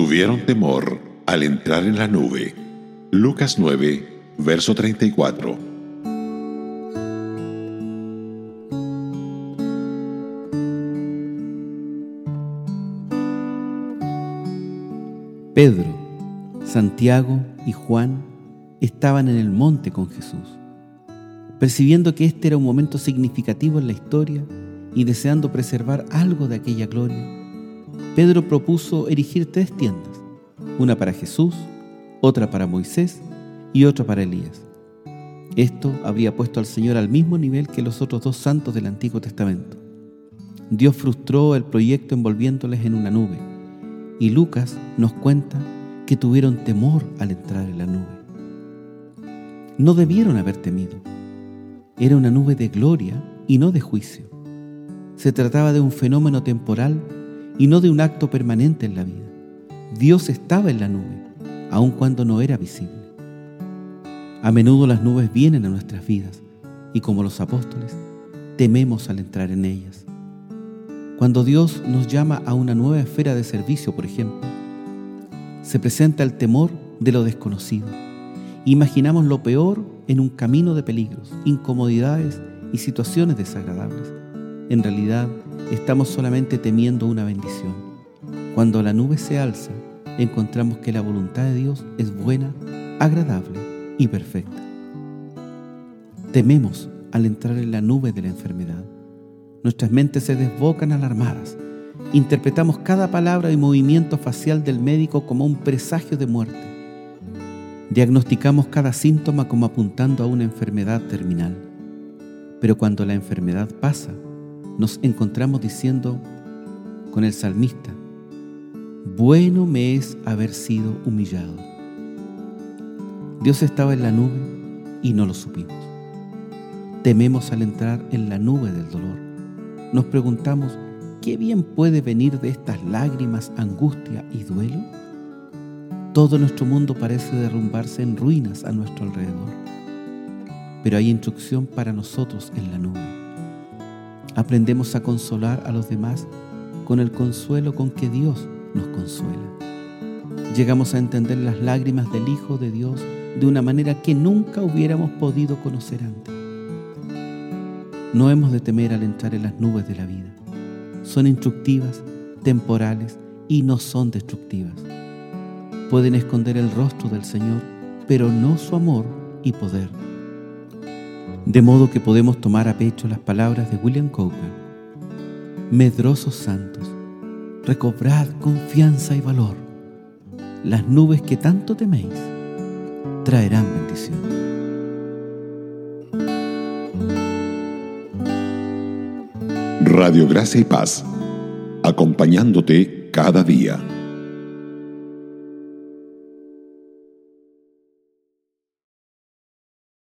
tuvieron temor al entrar en la nube. Lucas 9, verso 34. Pedro, Santiago y Juan estaban en el monte con Jesús. Percibiendo que este era un momento significativo en la historia y deseando preservar algo de aquella gloria, Pedro propuso erigir tres tiendas, una para Jesús, otra para Moisés y otra para Elías. Esto habría puesto al Señor al mismo nivel que los otros dos santos del Antiguo Testamento. Dios frustró el proyecto envolviéndoles en una nube, y Lucas nos cuenta que tuvieron temor al entrar en la nube. No debieron haber temido. Era una nube de gloria y no de juicio. Se trataba de un fenómeno temporal y no de un acto permanente en la vida. Dios estaba en la nube, aun cuando no era visible. A menudo las nubes vienen a nuestras vidas y como los apóstoles, tememos al entrar en ellas. Cuando Dios nos llama a una nueva esfera de servicio, por ejemplo, se presenta el temor de lo desconocido. Imaginamos lo peor en un camino de peligros, incomodidades y situaciones desagradables. En realidad, estamos solamente temiendo una bendición. Cuando la nube se alza, encontramos que la voluntad de Dios es buena, agradable y perfecta. Tememos al entrar en la nube de la enfermedad. Nuestras mentes se desbocan alarmadas. Interpretamos cada palabra y movimiento facial del médico como un presagio de muerte. Diagnosticamos cada síntoma como apuntando a una enfermedad terminal. Pero cuando la enfermedad pasa, nos encontramos diciendo con el salmista, bueno me es haber sido humillado. Dios estaba en la nube y no lo supimos. Tememos al entrar en la nube del dolor. Nos preguntamos, ¿qué bien puede venir de estas lágrimas, angustia y duelo? Todo nuestro mundo parece derrumbarse en ruinas a nuestro alrededor. Pero hay instrucción para nosotros en la nube. Aprendemos a consolar a los demás con el consuelo con que Dios nos consuela. Llegamos a entender las lágrimas del Hijo de Dios de una manera que nunca hubiéramos podido conocer antes. No hemos de temer al entrar en las nubes de la vida. Son instructivas, temporales y no son destructivas. Pueden esconder el rostro del Señor, pero no su amor y poder. De modo que podemos tomar a pecho las palabras de William Cowper. Medrosos santos, recobrad confianza y valor. Las nubes que tanto teméis traerán bendición. Radio Gracia y Paz, acompañándote cada día.